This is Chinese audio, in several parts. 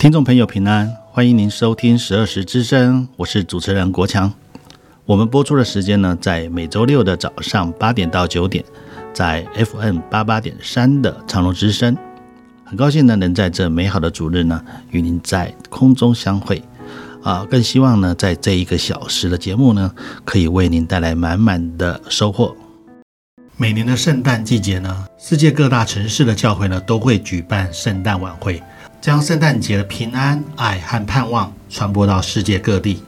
听众朋友平安，欢迎您收听十二时之声，我是主持人国强。我们播出的时间呢，在每周六的早上八点到九点，在 FM 八八点三的长隆之声。很高兴呢，能在这美好的主日呢，与您在空中相会。啊，更希望呢，在这一个小时的节目呢，可以为您带来满满的收获。每年的圣诞季节呢，世界各大城市的教会呢，都会举办圣诞晚会。将圣诞节的平安、爱和盼望传播到世界各地。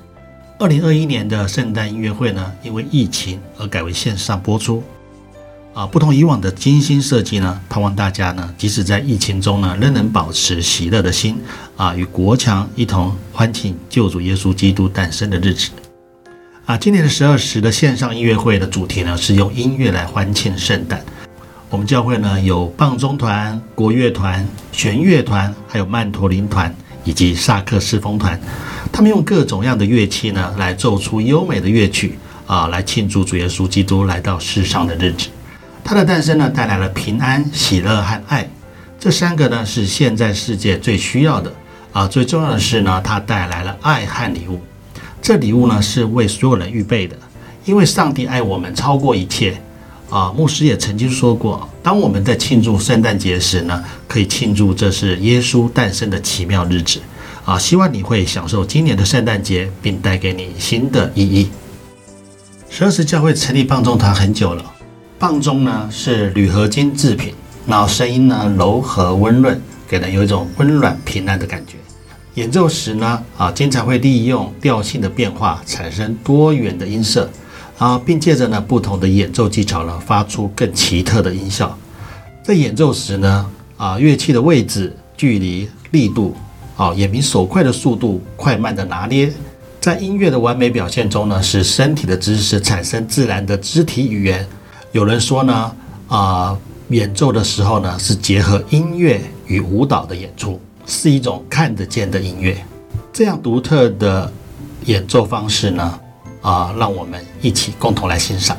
二零二一年的圣诞音乐会呢，因为疫情而改为线上播出。啊，不同以往的精心设计呢，盼望大家呢，即使在疫情中呢，仍能保持喜乐的心啊，与国强一同欢庆救主耶稣基督诞生的日子。啊，今年的十二时的线上音乐会的主题呢，是用音乐来欢庆圣诞。我们教会呢，有棒中团、国乐团、弦乐团，还有曼陀林团以及萨克斯风团。他们用各种样的乐器呢，来奏出优美的乐曲啊，来庆祝主耶稣基督来到世上的日子。他的诞生呢，带来了平安、喜乐和爱。这三个呢，是现在世界最需要的啊。最重要的是呢，他带来了爱和礼物。这礼物呢，是为所有人预备的，因为上帝爱我们超过一切。啊，牧师也曾经说过，当我们在庆祝圣诞节时呢，可以庆祝这是耶稣诞生的奇妙日子。啊，希望你会享受今年的圣诞节，并带给你新的意义。十二时教会成立棒中团很久了，棒中呢是铝合金制品，然后声音呢柔和温润，给人有一种温暖平安的感觉。演奏时呢，啊，经常会利用调性的变化，产生多元的音色。啊，并借着呢不同的演奏技巧呢，发出更奇特的音效。在演奏时呢，啊，乐器的位置、距离、力度，啊，眼明手快的速度、快慢的拿捏，在音乐的完美表现中呢，使身体的姿势产生自然的肢体语言。有人说呢，啊，演奏的时候呢，是结合音乐与舞蹈的演出，是一种看得见的音乐。这样独特的演奏方式呢，啊，让我们一起共同来欣赏。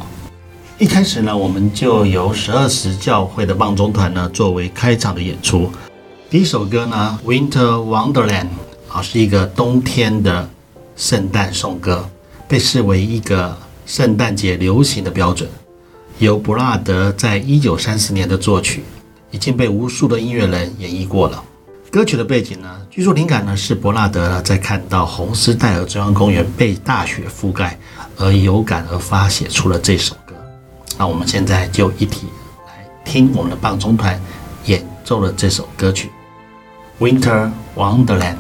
一开始呢，我们就由十二时教会的棒中团呢作为开场的演出。第一首歌呢，《Winter Wonderland》啊，是一个冬天的圣诞颂歌，被视为一个圣诞节流行的标准。由布拉德在一九三四年的作曲，已经被无数的音乐人演绎过了。歌曲的背景呢，据说灵感呢是伯纳德在看到红丝带和中央公园被大雪覆盖而有感而发，写出了这首歌。那我们现在就一起来听我们的棒中团演奏了这首歌曲《Winter Wonderland》。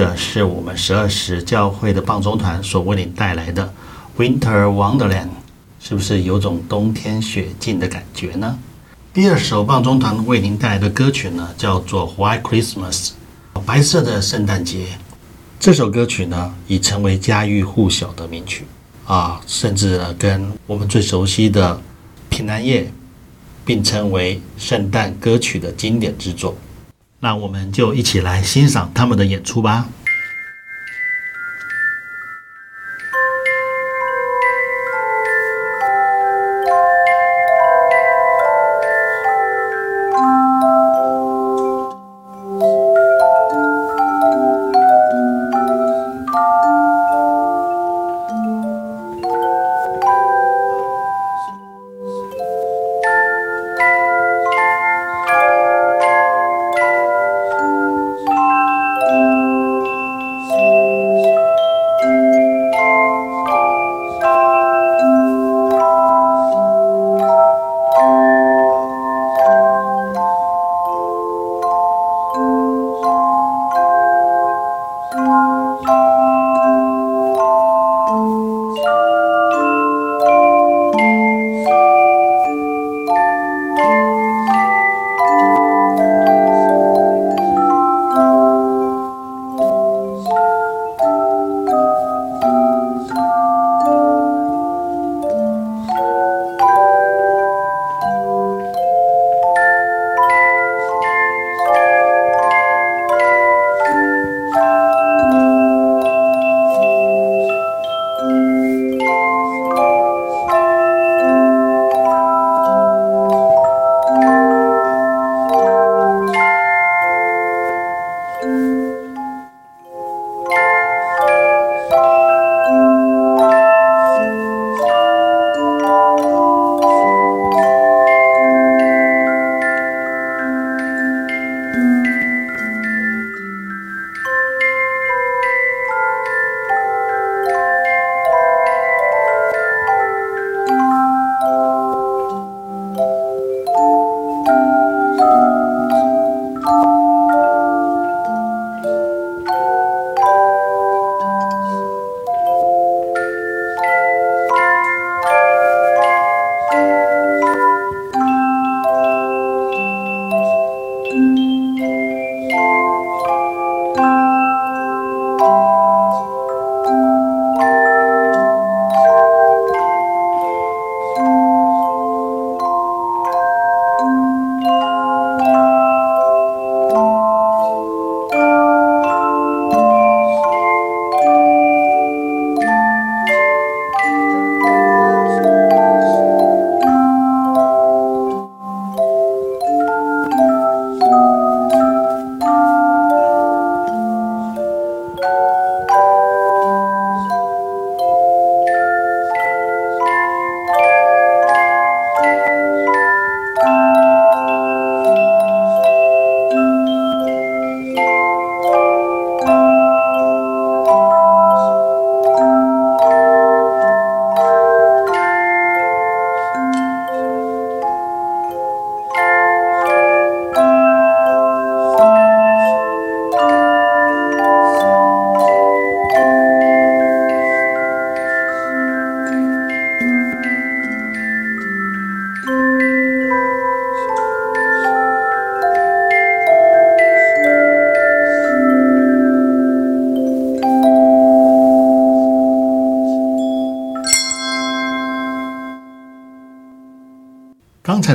的是我们十二时教会的棒中团所为您带来的《Winter Wonderland》，是不是有种冬天雪境的感觉呢？第二首棒中团为您带来的歌曲呢，叫做《White Christmas》，白色的圣诞节。这首歌曲呢，已成为家喻户晓的名曲啊，甚至呢，跟我们最熟悉的《平安夜》并称为圣诞歌曲的经典之作。那我们就一起来欣赏他们的演出吧。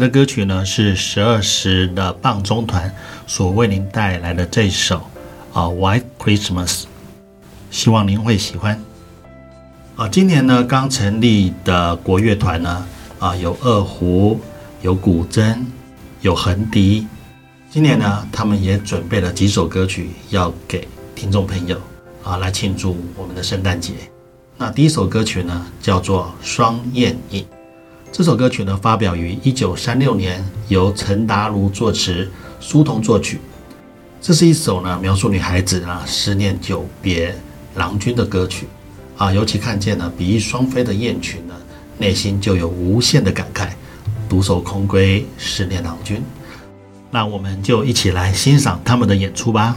歌曲呢，是十二时的棒中团所为您带来的这首啊《White Christmas》，希望您会喜欢。啊，今年呢刚成立的国乐团呢，啊有二胡，有古筝，有横笛。今年呢，他们也准备了几首歌曲要给听众朋友啊来庆祝我们的圣诞节。那第一首歌曲呢，叫做《双燕引》。这首歌曲呢，发表于一九三六年，由陈达如作词，苏童作曲。这是一首呢，描述女孩子啊思念久别郎君的歌曲啊。尤其看见呢，比翼双飞的雁群呢，内心就有无限的感慨。独守空闺，思念郎君。那我们就一起来欣赏他们的演出吧。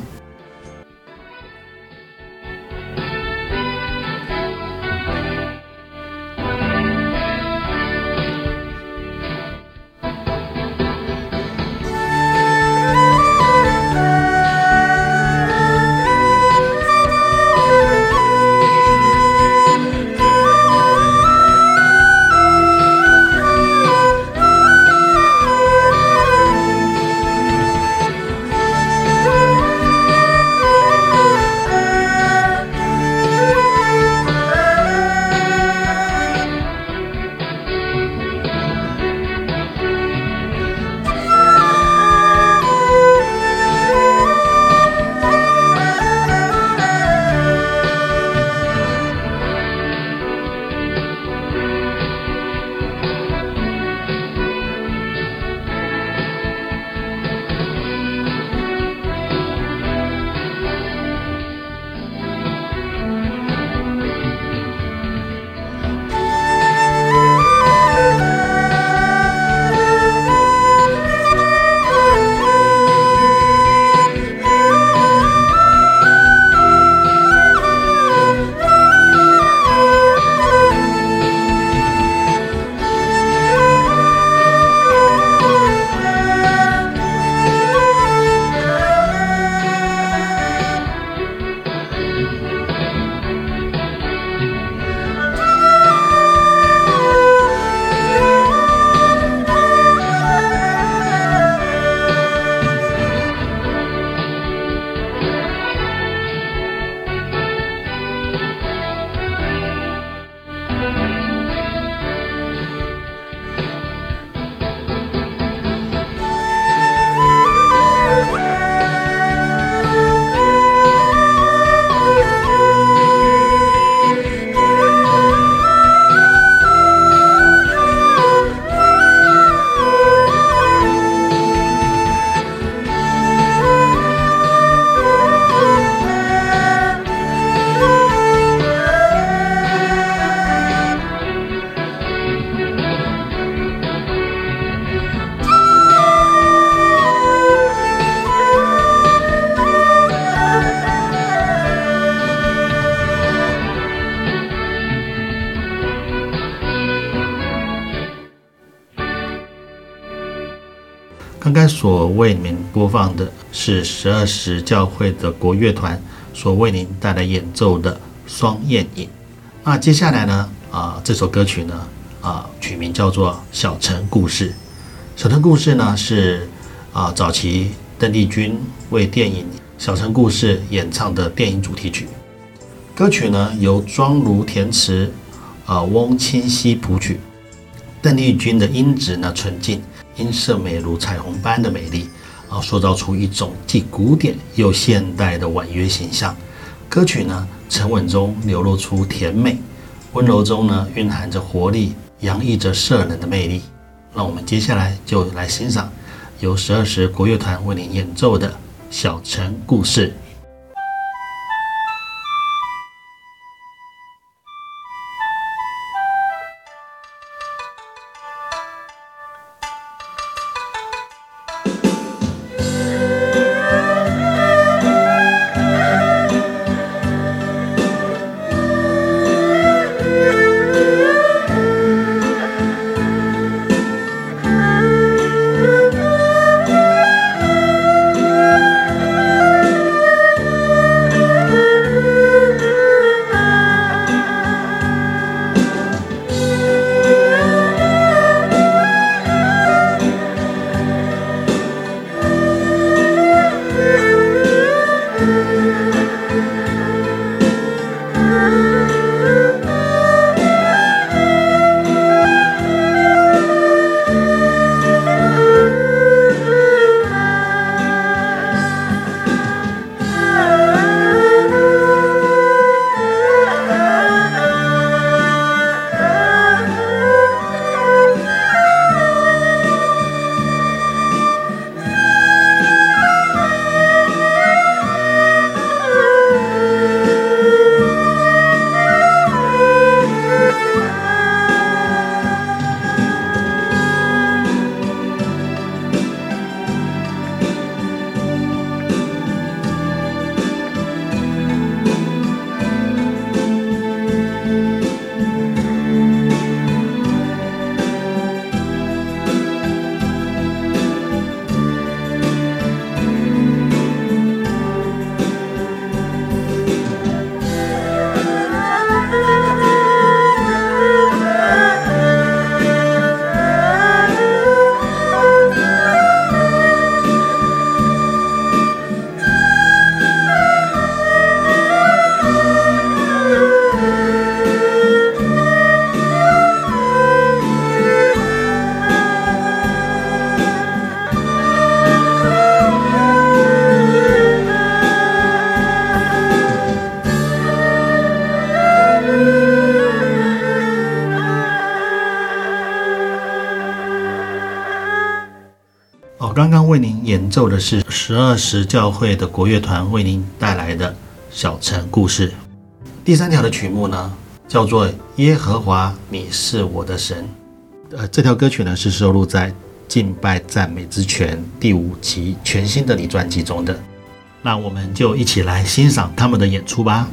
播放的是十二时教会的国乐团所为您带来演奏的《双燕影》。那接下来呢？啊，这首歌曲呢，啊，取名叫做《小城故事》。《小城故事》呢是啊，早期邓丽君为电影《小城故事》演唱的电影主题曲。歌曲呢由庄如填词，啊，翁清溪谱曲。邓丽君的音质呢纯净，音色美如彩虹般的美丽，啊，塑造出一种既古典又现代的婉约形象。歌曲呢沉稳中流露出甜美，温柔中呢蕴含着活力，洋溢着摄人的魅力。那我们接下来就来欣赏由十二时国乐团为您演奏的《小城故事》。奏的是十二时教会的国乐团为您带来的《小城故事》。第三条的曲目呢，叫做《耶和华，你是我的神》。呃，这条歌曲呢是收录在《敬拜赞美之泉》第五期全新的你专辑中的。那我们就一起来欣赏他们的演出吧。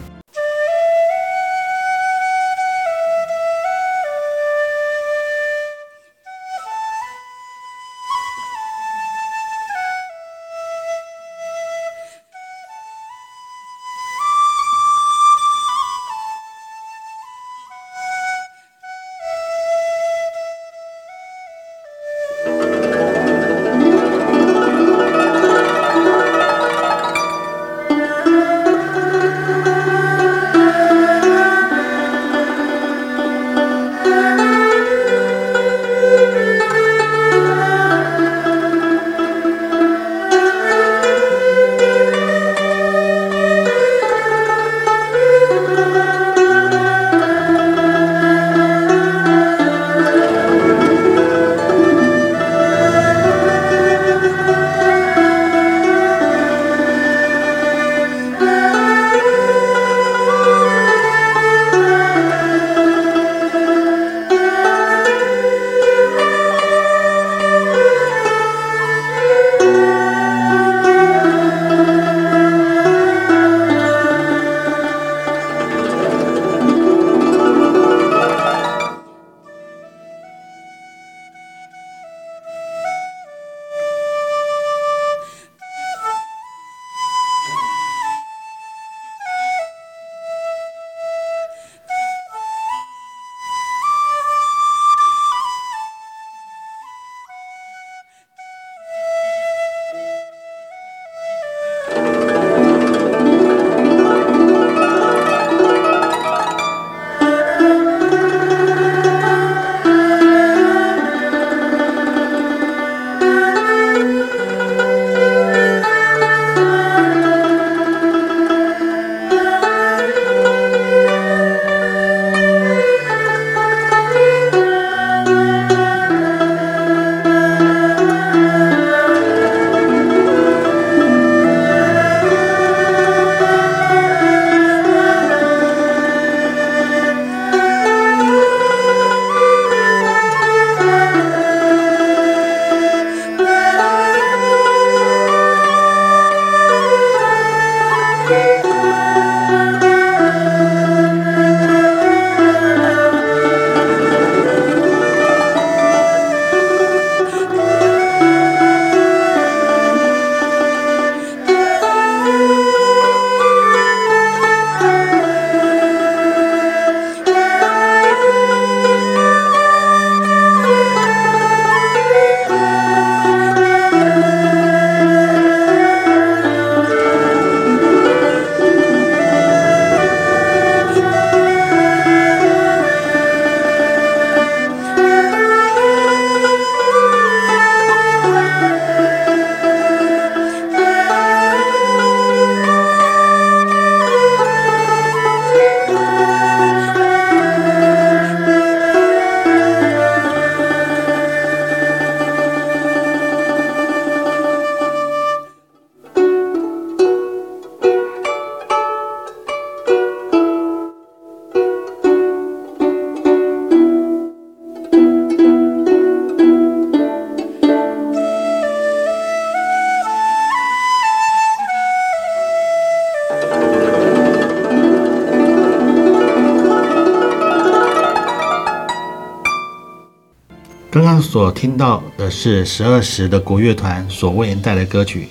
所听到的是十二时的国乐团所为您带来歌曲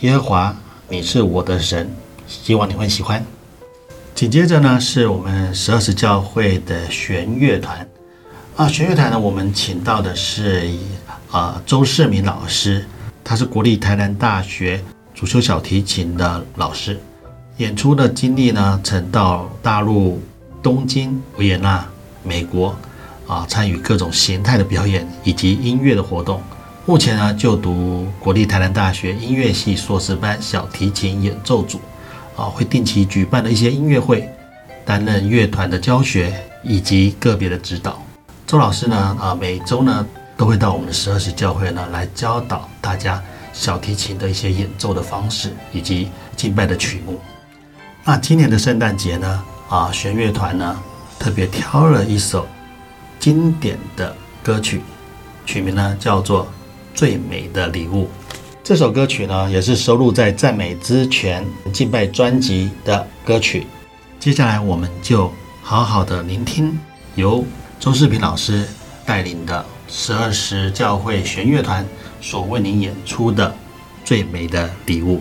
《耶和华，你是我的神》，希望你会喜欢。紧接着呢，是我们十二时教会的弦乐团啊，弦乐团呢，我们请到的是啊周世明老师，他是国立台南大学主修小提琴的老师，演出的经历呢，曾到大陆东京、维也纳、美国。啊，参与各种形态的表演以及音乐的活动。目前呢，就读国立台南大学音乐系硕士班小提琴演奏组。啊，会定期举办的一些音乐会，担任乐团的教学以及个别的指导。周老师呢，啊，每周呢都会到我们的十二时教会呢来教导大家小提琴的一些演奏的方式以及敬拜的曲目。那今年的圣诞节呢，啊，弦乐团呢特别挑了一首。经典的歌曲，取名呢叫做《最美的礼物》。这首歌曲呢也是收录在《赞美之泉》敬拜专辑的歌曲。接下来我们就好好的聆听由周世平老师带领的十二时教会弦乐团所为您演出的《最美的礼物》。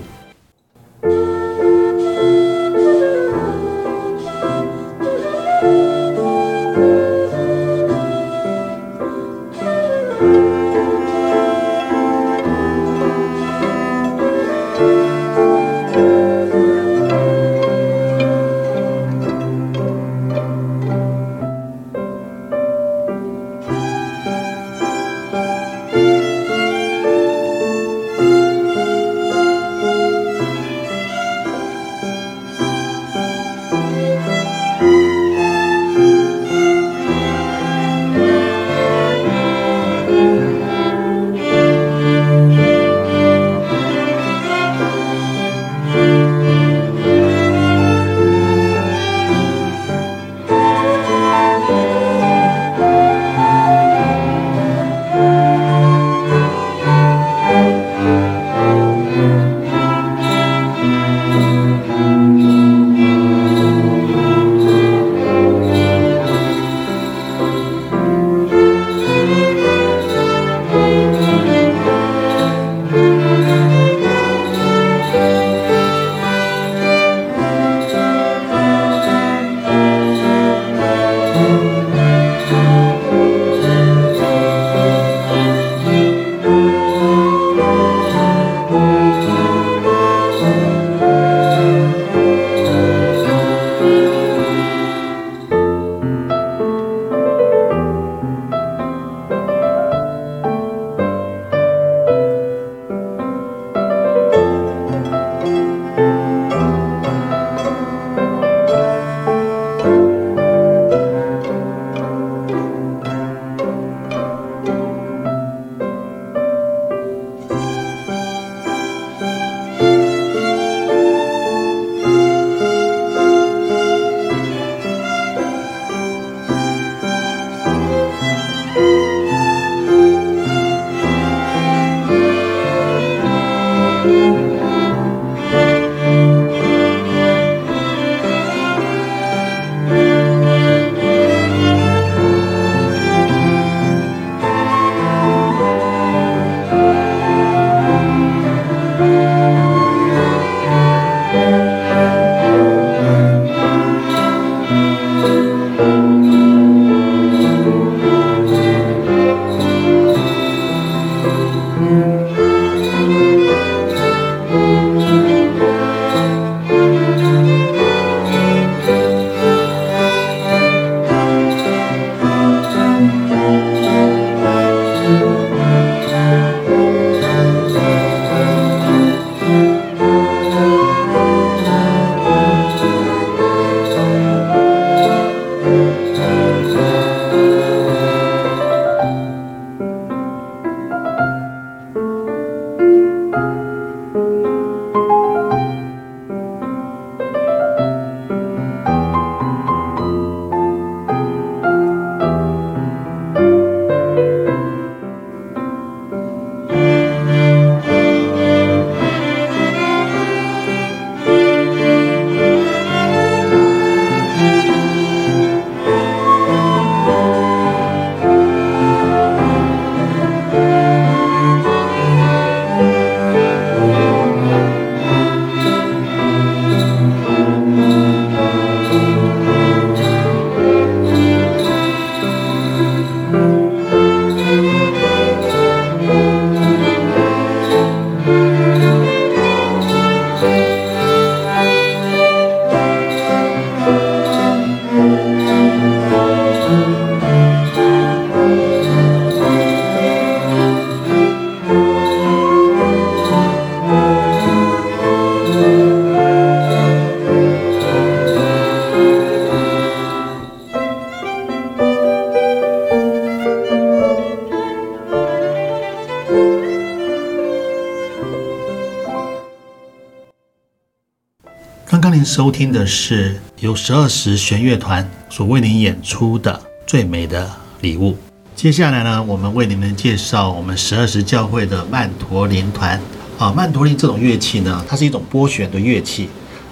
收听的是由十二时弦乐团所为您演出的《最美的礼物》。接下来呢，我们为你们介绍我们十二时教会的曼陀林团。啊，曼陀林这种乐器呢，它是一种拨弦的乐器，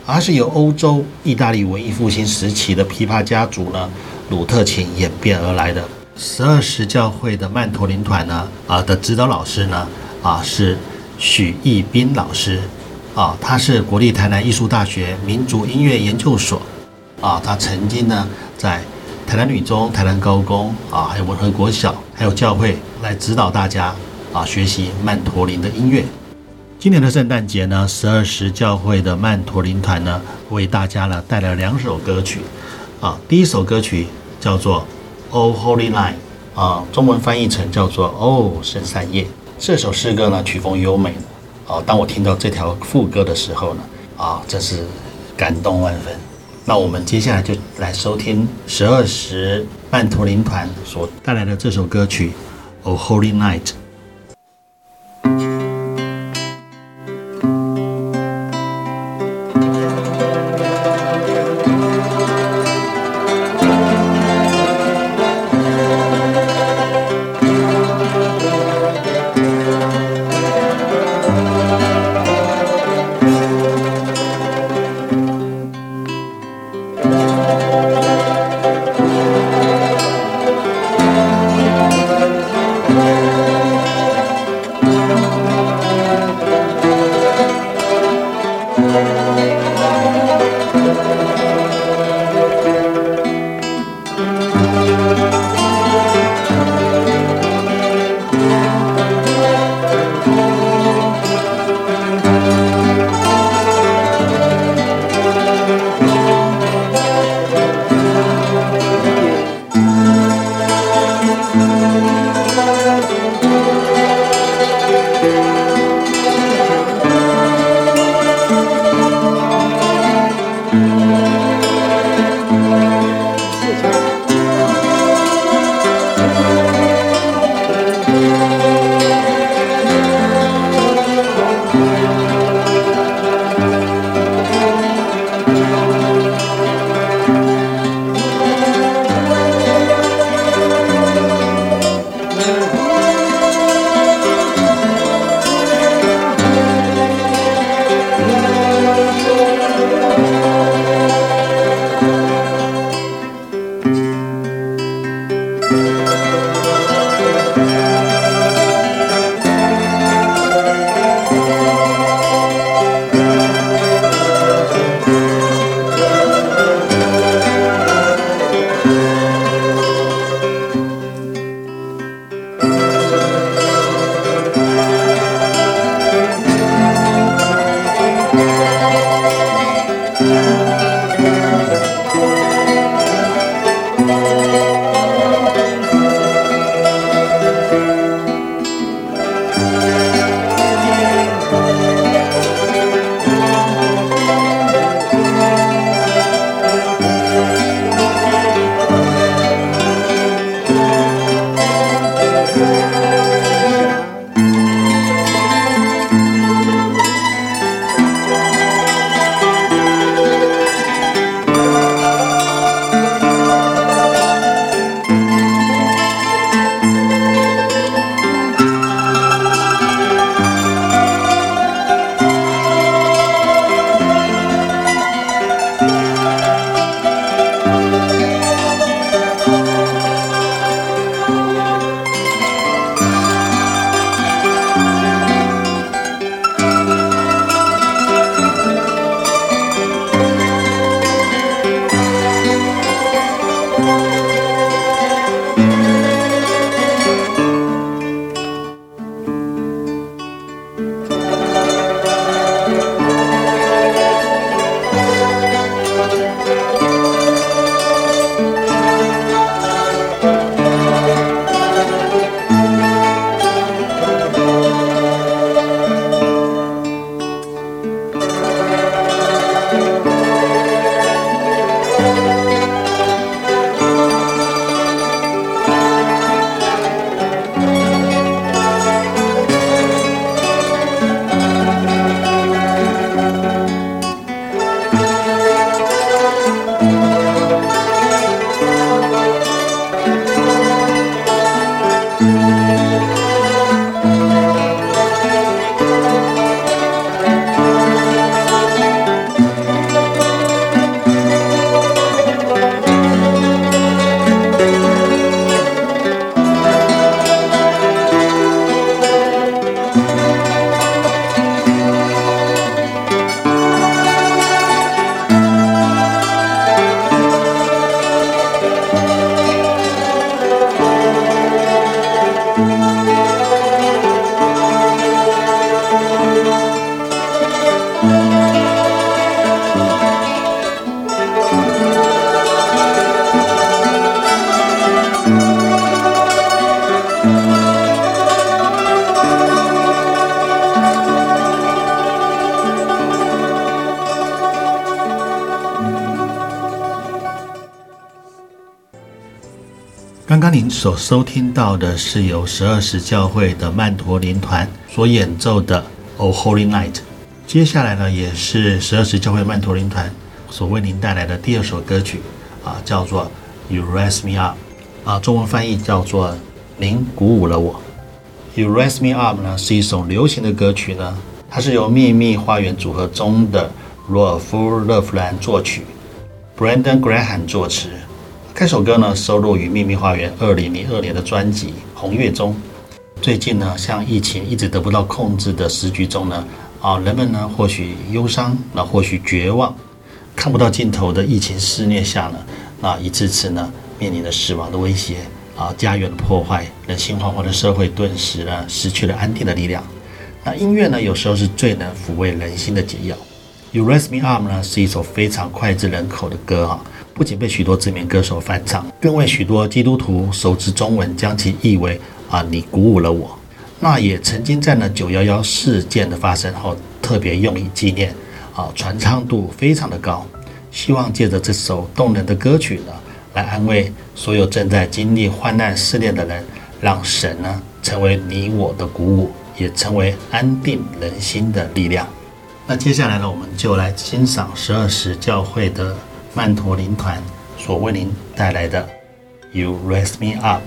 而是由欧洲意大利文艺复兴时期的琵琶家族呢，鲁特琴演变而来的。十二时教会的曼陀林团呢，啊的指导老师呢，啊是许义斌老师。啊，他是国立台南艺术大学民族音乐研究所，啊，他曾经呢在台南女中、台南高工啊，还有文和国小，还有教会来指导大家啊学习曼陀林的音乐。今年的圣诞节呢，十二时教会的曼陀林团呢为大家呢带来两首歌曲，啊，第一首歌曲叫做《O Holy Night》，啊，中文翻译成叫做《哦圣三夜》。这首诗歌呢曲风优美。哦，当我听到这条副歌的时候呢，啊，真是感动万分。那我们接下来就来收听十二时曼陀林团所带来的这首歌曲《O Holy Night》。所收听到的是由十二时教会的曼陀林团所演奏的《O Holy Night》。接下来呢，也是十二时教会曼陀林团所为您带来的第二首歌曲，啊，叫做《You Raise Me Up》，啊，中文翻译叫做“您鼓舞了我”。《You Raise Me Up》呢是一首流行的歌曲呢，它是由秘密花园组合中的罗尔夫·勒弗兰作曲，Brendan Graham 作词。这首歌呢，收录于秘密花园二零零二年的专辑《红月》中。最近呢，像疫情一直得不到控制的时局中呢，啊，人们呢或许忧伤，那或许绝望，看不到尽头的疫情肆虐下呢，那一次次呢面临着死亡的威胁，啊，家园的破坏，人心惶惶的社会顿时呢失去了安定的力量。那音乐呢，有时候是最能抚慰人心的解药。《You Raise Me Up》呢，是一首非常脍炙人口的歌啊。不仅被许多知名歌手翻唱，更为许多基督徒熟知中文，将其译为“啊，你鼓舞了我”。那也曾经在呢九幺幺事件的发生后，特别用以纪念，啊，传唱度非常的高。希望借着这首动人的歌曲呢，来安慰所有正在经历患难试炼的人，让神呢成为你我的鼓舞，也成为安定人心的力量。那接下来呢，我们就来欣赏十二时教会的。曼陀林团所为您带来的《You Raise Me Up》。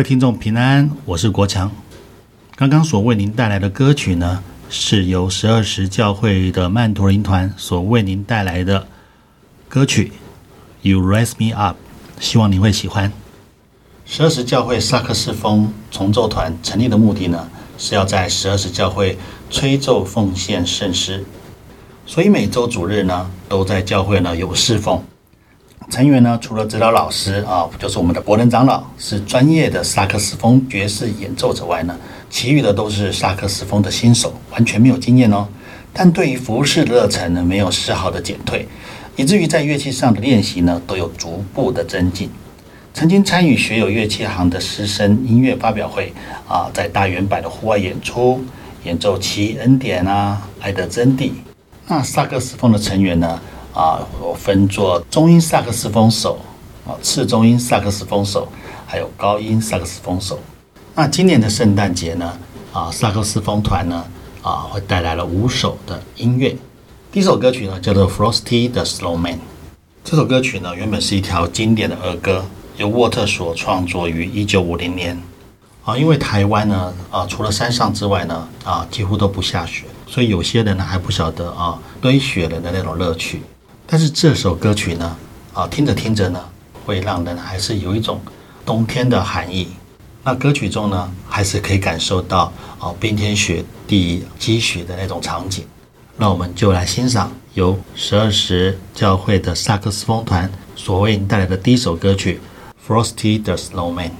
各位听众平安，我是国强。刚刚所为您带来的歌曲呢，是由十二时教会的曼陀林团所为您带来的歌曲《You Raise Me Up》，希望您会喜欢。十二时教会萨克斯风重奏团成立的目的呢，是要在十二时教会吹奏奉献圣诗，所以每周主日呢，都在教会呢有侍奉。成员呢，除了指导老师啊，就是我们的伯伦长老，是专业的萨克斯风爵士演奏者外呢，其余的都是萨克斯风的新手，完全没有经验哦。但对于服饰的热忱呢，没有丝毫的减退，以至于在乐器上的练习呢，都有逐步的增进。曾经参与学友乐器行的师生音乐发表会啊，在大圆百的户外演出，演奏《奇恩典》啊，《爱的真谛》。那萨克斯风的成员呢？啊，我分作中音萨克斯风手，啊，次中音萨克斯风手，还有高音萨克斯风手。那今年的圣诞节呢，啊，萨克斯风团呢，啊，会带来了五首的音乐。第一首歌曲呢，叫做《Frosty the Snowman》。这首歌曲呢，原本是一条经典的儿歌，由沃特所创作于一九五零年。啊，因为台湾呢，啊，除了山上之外呢，啊，几乎都不下雪，所以有些人呢还不晓得啊，堆雪人的那种乐趣。但是这首歌曲呢，啊，听着听着呢，会让人还是有一种冬天的寒意。那歌曲中呢，还是可以感受到啊，冰天雪地积雪的那种场景。那我们就来欣赏由十二时教会的萨克斯风团所为你带来的第一首歌曲《Frosty the Snowman》。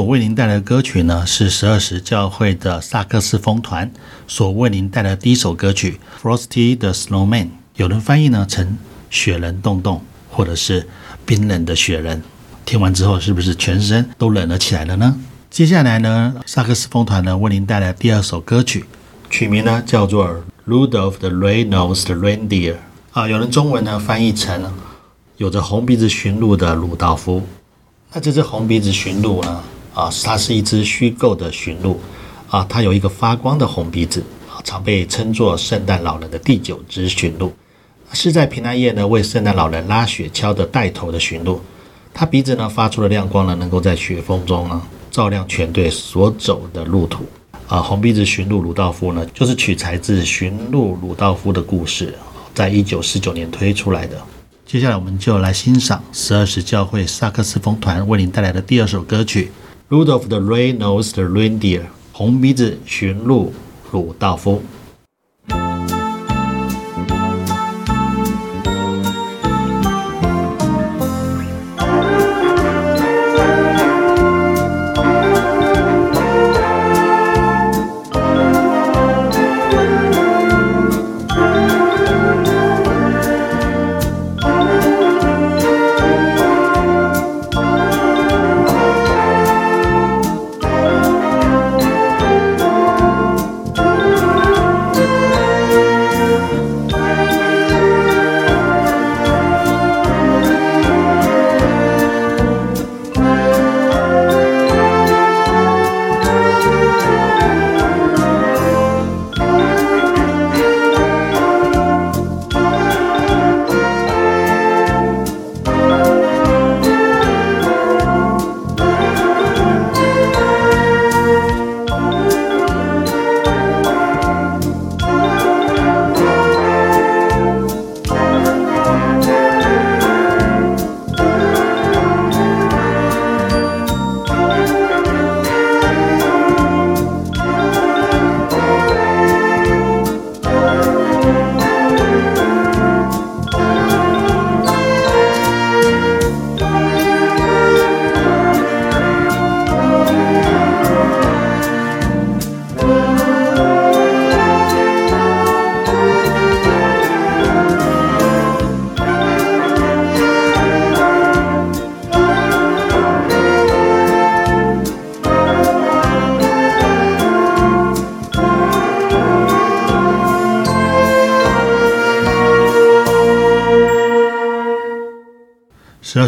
所为您带来的歌曲呢，是十二时教会的萨克斯风团所为您带来的第一首歌曲《Frosty the Snowman》。有人翻译呢成“雪人洞洞”或者是“冰冷的雪人”。听完之后，是不是全身都冷了起来了呢？接下来呢，萨克斯风团呢为您带来第二首歌曲，曲名呢叫做《Rudolph the Red-Nosed Reindeer》啊，有人中文呢翻译成“有着红鼻子驯鹿的鲁道夫”。那这只红鼻子驯鹿呢？啊，它是一只虚构的驯鹿，啊，它有一个发光的红鼻子啊，常被称作圣诞老人的第九只驯鹿，是在平安夜呢为圣诞老人拉雪橇的带头的驯鹿。它鼻子呢发出的亮光呢，能够在雪峰中呢照亮全队所走的路途。啊，红鼻子驯鹿鲁道夫呢，就是取材自驯鹿鲁道夫的故事，在一九四九年推出来的。接下来我们就来欣赏十二时教会萨克斯风团为您带来的第二首歌曲《Rudolph the Red-Nosed Reindeer》，红鼻子驯鹿鲁道夫。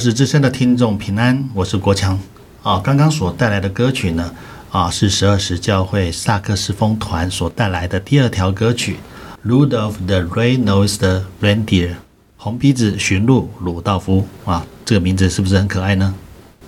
时之深的听众平安，我是国强啊。刚刚所带来的歌曲呢，啊，是十二时教会萨克斯风团所带来的第二条歌曲《Rudolph the Red-Nosed Reindeer》，红鼻子驯鹿鲁道夫啊，这个名字是不是很可爱呢？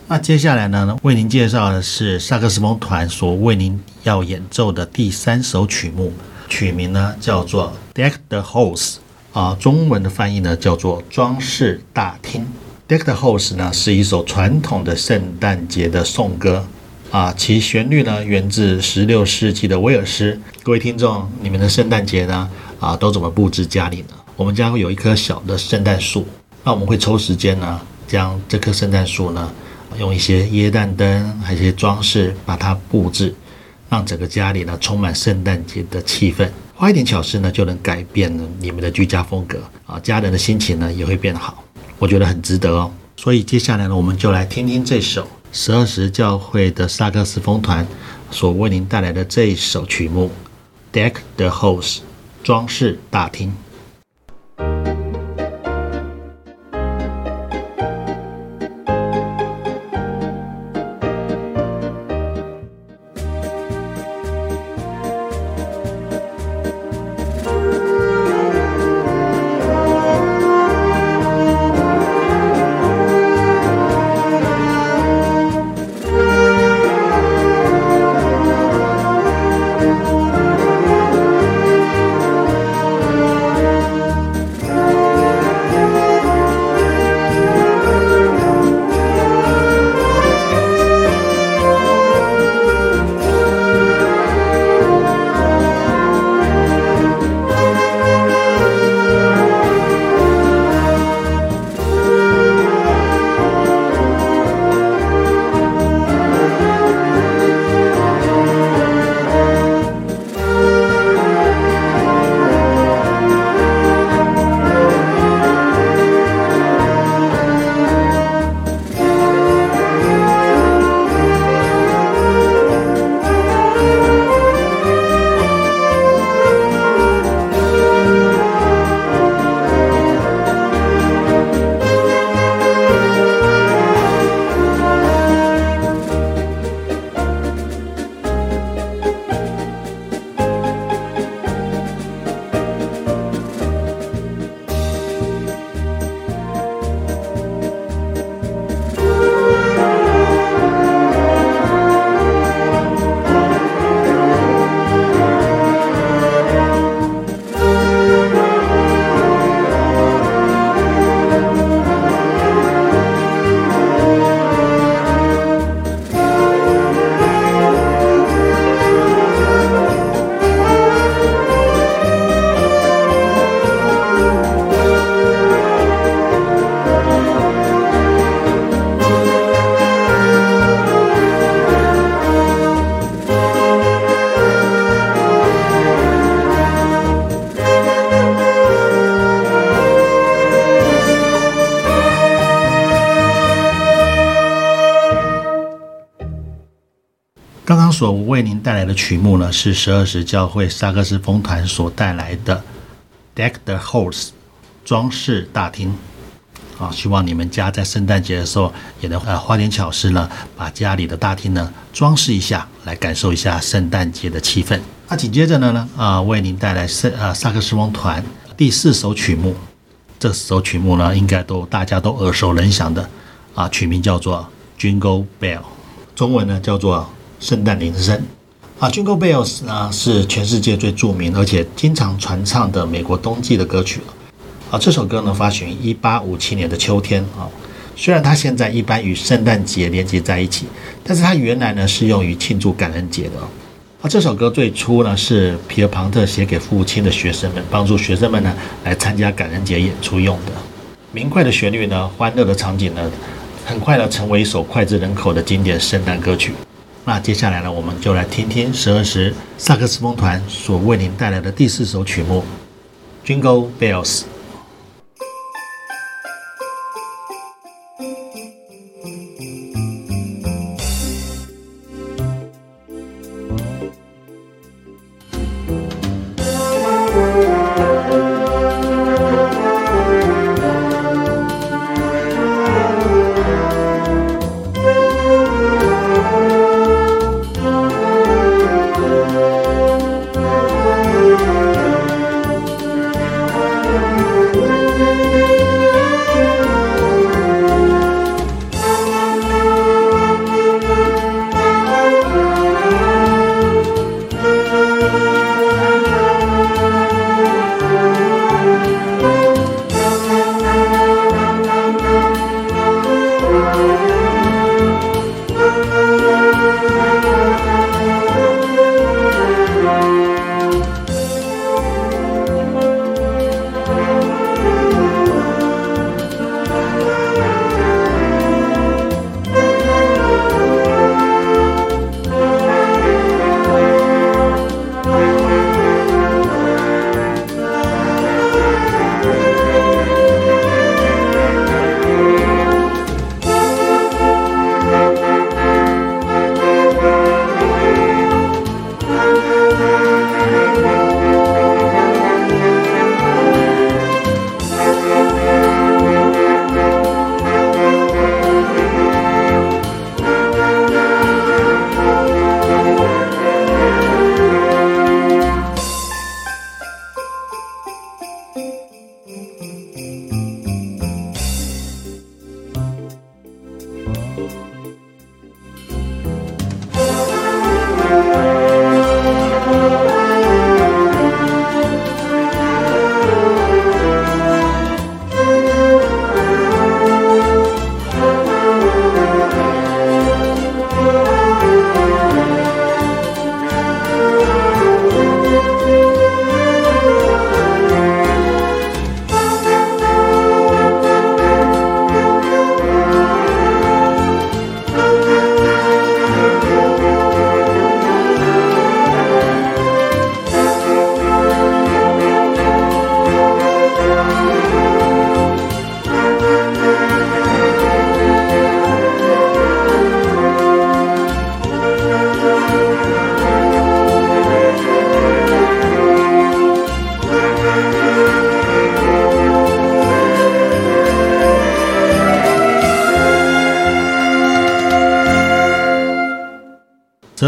那接下来呢，为您介绍的是萨克斯风团所为您要演奏的第三首曲目，曲名呢叫做《Deck the Halls》啊，中文的翻译呢叫做《装饰大厅》。Deck the Halls 呢是一首传统的圣诞节的颂歌啊，其旋律呢源自十六世纪的威尔斯。各位听众，你们的圣诞节呢啊都怎么布置家里呢？我们家会有一棵小的圣诞树，那我们会抽时间呢，将这棵圣诞树呢用一些耶诞灯还有一些装饰把它布置，让整个家里呢充满圣诞节的气氛。花一点巧思呢就能改变你们的居家风格啊，家人的心情呢也会变好。我觉得很值得哦，所以接下来呢，我们就来听听这首十二时教会的萨克斯风团所为您带来的这一首曲目《Deck the Halls》，装饰大厅。所为您带来的曲目呢，是十二时教会萨克斯风团所带来的《Deck the Halls》装饰大厅。啊，希望你们家在圣诞节的时候也能呃花点巧思呢，把家里的大厅呢装饰一下，来感受一下圣诞节的气氛。那紧接着呢呢啊，为您带来圣呃萨克斯风团第四首曲目。这首曲目呢，应该都大家都耳熟能详的啊，曲名叫做《Jingle Bell》，中文呢叫做《圣诞铃声》啊，《Jingle Bells》呢是全世界最著名而且经常传唱的美国冬季的歌曲。啊，这首歌呢发行于一八五七年的秋天啊。虽然它现在一般与圣诞节连接在一起，但是它原来呢是用于庆祝感恩节的。啊，这首歌最初呢是皮尔庞特写给父亲的学生们，帮助学生们呢来参加感恩节演出用的。明快的旋律呢，欢乐的场景呢，很快呢成为一首脍炙人口的经典圣诞歌曲。那接下来呢，我们就来听听十二时萨克斯风团所为您带来的第四首曲目《Jingle Bells》。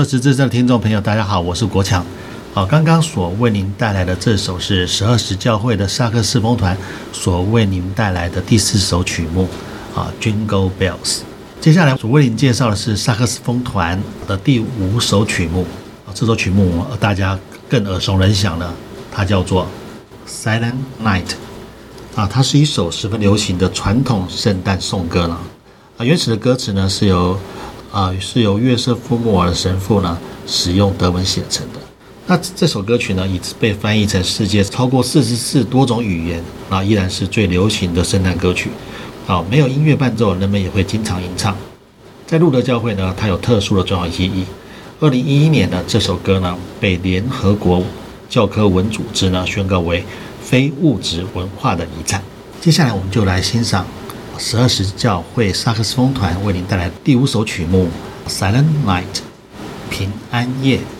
时之声的听众朋友，大家好，我是国强。好，刚刚所为您带来的这首是十二时教会的萨克斯风团所为您带来的第四首曲目啊，Jingle Bells。接下来所为您介绍的是萨克斯风团的第五首曲目啊，这首曲目大家更耳熟能详了，它叫做 Silent Night 啊，它是一首十分流行的传统圣诞颂歌了啊，原始的歌词呢是由。啊，是由约瑟夫·莫尔神父呢使用德文写成的。那这首歌曲呢，已被翻译成世界超过四十四多种语言，啊，依然是最流行的圣诞歌曲。啊，没有音乐伴奏，人们也会经常吟唱。在路德教会呢，它有特殊的重要意义。二零一一年呢，这首歌呢被联合国教科文组织呢宣告为非物质文化的遗产。接下来，我们就来欣赏。十二时教会萨克斯风团为您带来第五首曲目《Silent Night》。平安夜。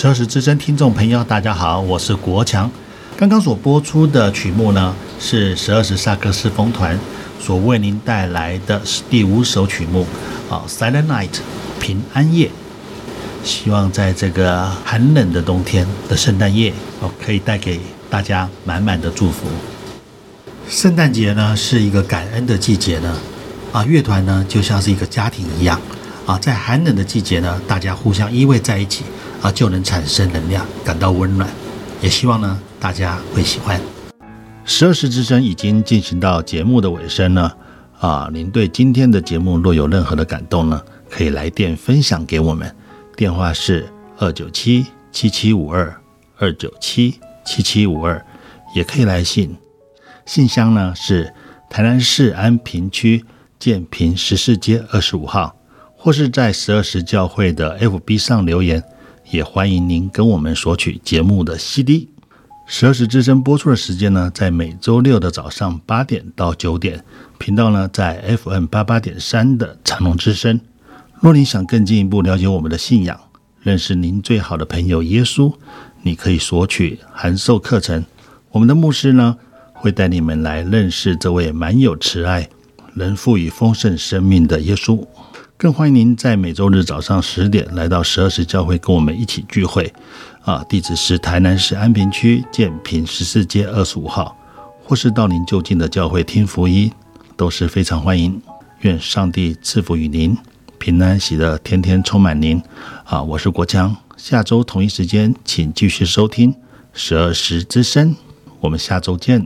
十二时之声听众朋友，大家好，我是国强。刚刚所播出的曲目呢，是十二时萨克斯风团所为您带来的第五首曲目，啊，《Silent Night》平安夜。希望在这个寒冷的冬天的圣诞夜，哦，可以带给大家满满的祝福。圣诞节呢，是一个感恩的季节呢，啊，乐团呢就像是一个家庭一样，啊，在寒冷的季节呢，大家互相依偎在一起。啊，就能产生能量，感到温暖。也希望呢，大家会喜欢。十二时之声已经进行到节目的尾声了。啊，您对今天的节目若有任何的感动呢，可以来电分享给我们，电话是二九七七七五二二九七七七五二，也可以来信，信箱呢是台南市安平区建平十四街二十五号，或是在十二时教会的 FB 上留言。也欢迎您跟我们索取节目的 CD。十二时之声播出的时间呢，在每周六的早上八点到九点，频道呢在 FM 八八点三的长隆之声。若您想更进一步了解我们的信仰，认识您最好的朋友耶稣，你可以索取函授课程。我们的牧师呢，会带你们来认识这位满有慈爱、能赋予丰盛生命的耶稣。更欢迎您在每周日早上十点来到十二时教会跟我们一起聚会，啊，地址是台南市安平区建平十四街二十五号，或是到您就近的教会听福音，都是非常欢迎。愿上帝赐福于您，平安喜乐，天天充满您。啊，我是国强，下周同一时间请继续收听十二时之声，我们下周见。